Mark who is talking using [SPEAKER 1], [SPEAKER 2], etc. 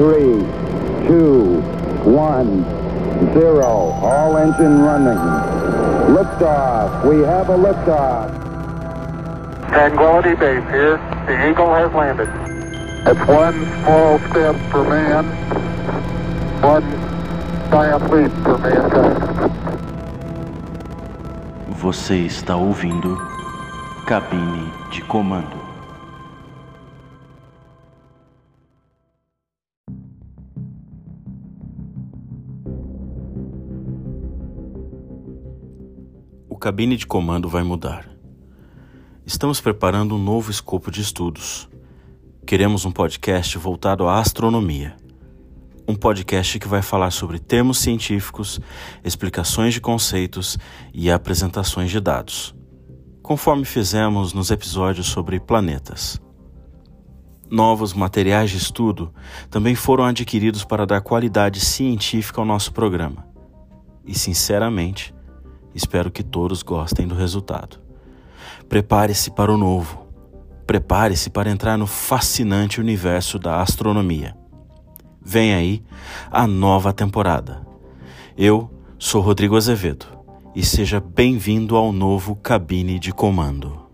[SPEAKER 1] three, two, one, zero. All engine running. Liftoff. We have a liftoff.
[SPEAKER 2] Tranquility Base here. The Eagle has landed. It's one small step for man, one giant leap for mankind.
[SPEAKER 3] Você está ouvindo Cabine de Comando. Cabine de comando vai mudar. Estamos preparando um novo escopo de estudos. Queremos um podcast voltado à astronomia. Um podcast que vai falar sobre termos científicos, explicações de conceitos e apresentações de dados, conforme fizemos nos episódios sobre planetas. Novos materiais de estudo também foram adquiridos para dar qualidade científica ao nosso programa. E, sinceramente, espero que todos gostem do resultado. Prepare-se para o novo. Prepare-se para entrar no fascinante universo da astronomia. Vem aí a nova temporada. Eu sou Rodrigo Azevedo e seja bem-vindo ao novo Cabine de Comando.